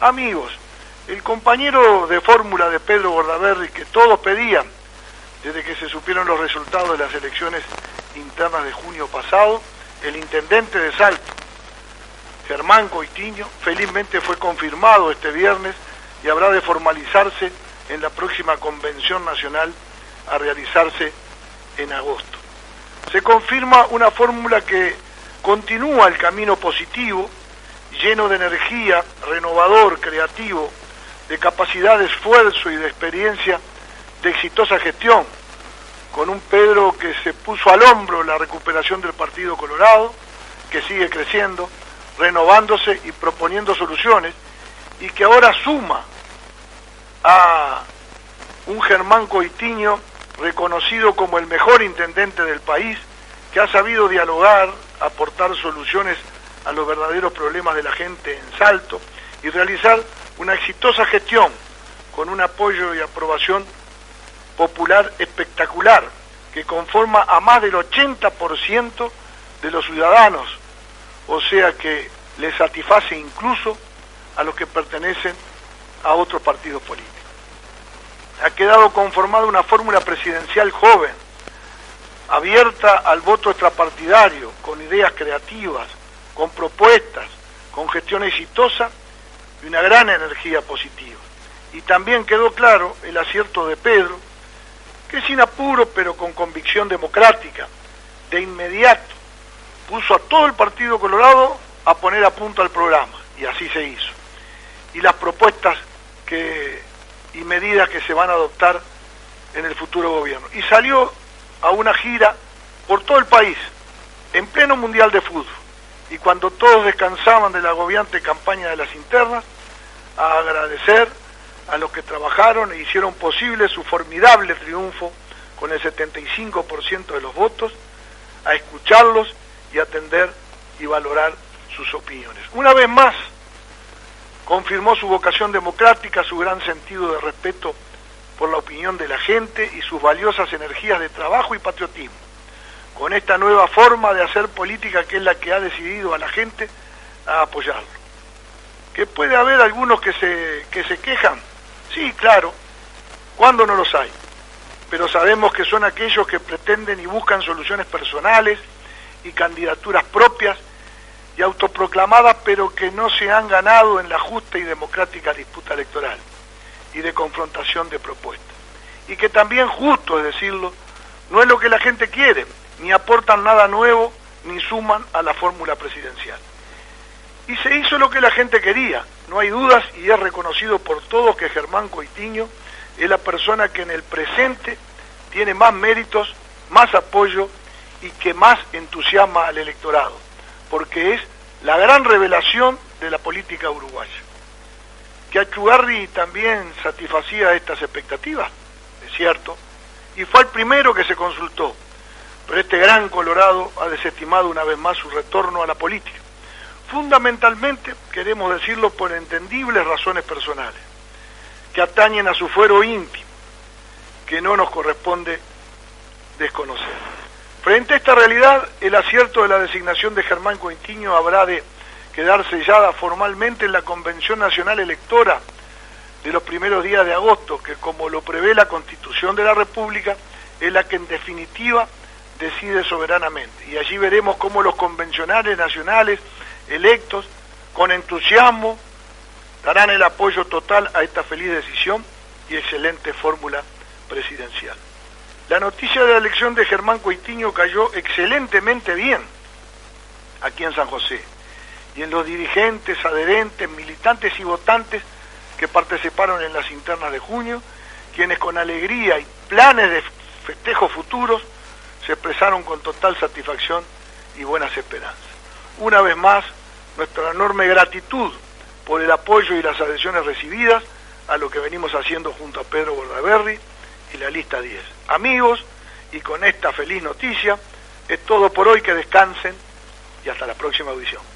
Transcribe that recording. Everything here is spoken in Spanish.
Amigos, el compañero de fórmula de Pedro Bordaberry que todos pedían desde que se supieron los resultados de las elecciones internas de junio pasado, el intendente de Salto, Germán Coitiño, felizmente fue confirmado este viernes y habrá de formalizarse en la próxima convención nacional a realizarse en agosto. Se confirma una fórmula que continúa el camino positivo lleno de energía, renovador, creativo, de capacidad de esfuerzo y de experiencia de exitosa gestión, con un Pedro que se puso al hombro la recuperación del Partido Colorado, que sigue creciendo, renovándose y proponiendo soluciones, y que ahora suma a un Germán Coitiño reconocido como el mejor intendente del país, que ha sabido dialogar, aportar soluciones a los verdaderos problemas de la gente en Salto y realizar una exitosa gestión con un apoyo y aprobación popular espectacular que conforma a más del 80% de los ciudadanos, o sea que le satisface incluso a los que pertenecen a otros partidos políticos. Ha quedado conformada una fórmula presidencial joven, abierta al voto extrapartidario, con ideas creativas, con propuestas, con gestión exitosa y una gran energía positiva. Y también quedó claro el acierto de Pedro, que sin apuro pero con convicción democrática, de inmediato puso a todo el Partido Colorado a poner a punto al programa, y así se hizo. Y las propuestas que, y medidas que se van a adoptar en el futuro gobierno. Y salió a una gira por todo el país, en pleno Mundial de Fútbol y cuando todos descansaban de la agobiante campaña de las internas, a agradecer a los que trabajaron e hicieron posible su formidable triunfo con el 75% de los votos, a escucharlos y atender y valorar sus opiniones. Una vez más, confirmó su vocación democrática, su gran sentido de respeto por la opinión de la gente y sus valiosas energías de trabajo y patriotismo con esta nueva forma de hacer política que es la que ha decidido a la gente a apoyarlo. Que puede haber algunos que se, que se quejan, sí, claro, cuando no los hay, pero sabemos que son aquellos que pretenden y buscan soluciones personales y candidaturas propias y autoproclamadas, pero que no se han ganado en la justa y democrática disputa electoral y de confrontación de propuestas. Y que también, justo es decirlo, no es lo que la gente quiere, ni aportan nada nuevo, ni suman a la fórmula presidencial. Y se hizo lo que la gente quería, no hay dudas y es reconocido por todos que Germán Coitiño es la persona que en el presente tiene más méritos, más apoyo y que más entusiasma al electorado, porque es la gran revelación de la política uruguaya. Que Achugarri también satisfacía estas expectativas, es cierto, y fue el primero que se consultó, pero este gran Colorado ha desestimado una vez más su retorno a la política. Fundamentalmente, queremos decirlo por entendibles razones personales, que atañen a su fuero íntimo, que no nos corresponde desconocer. Frente a esta realidad, el acierto de la designación de Germán Cointiño habrá de quedar sellada formalmente en la Convención Nacional Electora de los primeros días de agosto, que como lo prevé la Constitución de la República, es la que en definitiva decide soberanamente. Y allí veremos cómo los convencionales nacionales electos, con entusiasmo, darán el apoyo total a esta feliz decisión y excelente fórmula presidencial. La noticia de la elección de Germán Coitiño cayó excelentemente bien aquí en San José y en los dirigentes, adherentes, militantes y votantes que participaron en las internas de junio, quienes con alegría y planes de festejos futuros se expresaron con total satisfacción y buenas esperanzas. Una vez más, nuestra enorme gratitud por el apoyo y las adhesiones recibidas a lo que venimos haciendo junto a Pedro Bordaberry y la lista 10. Amigos, y con esta feliz noticia, es todo por hoy, que descansen y hasta la próxima audición.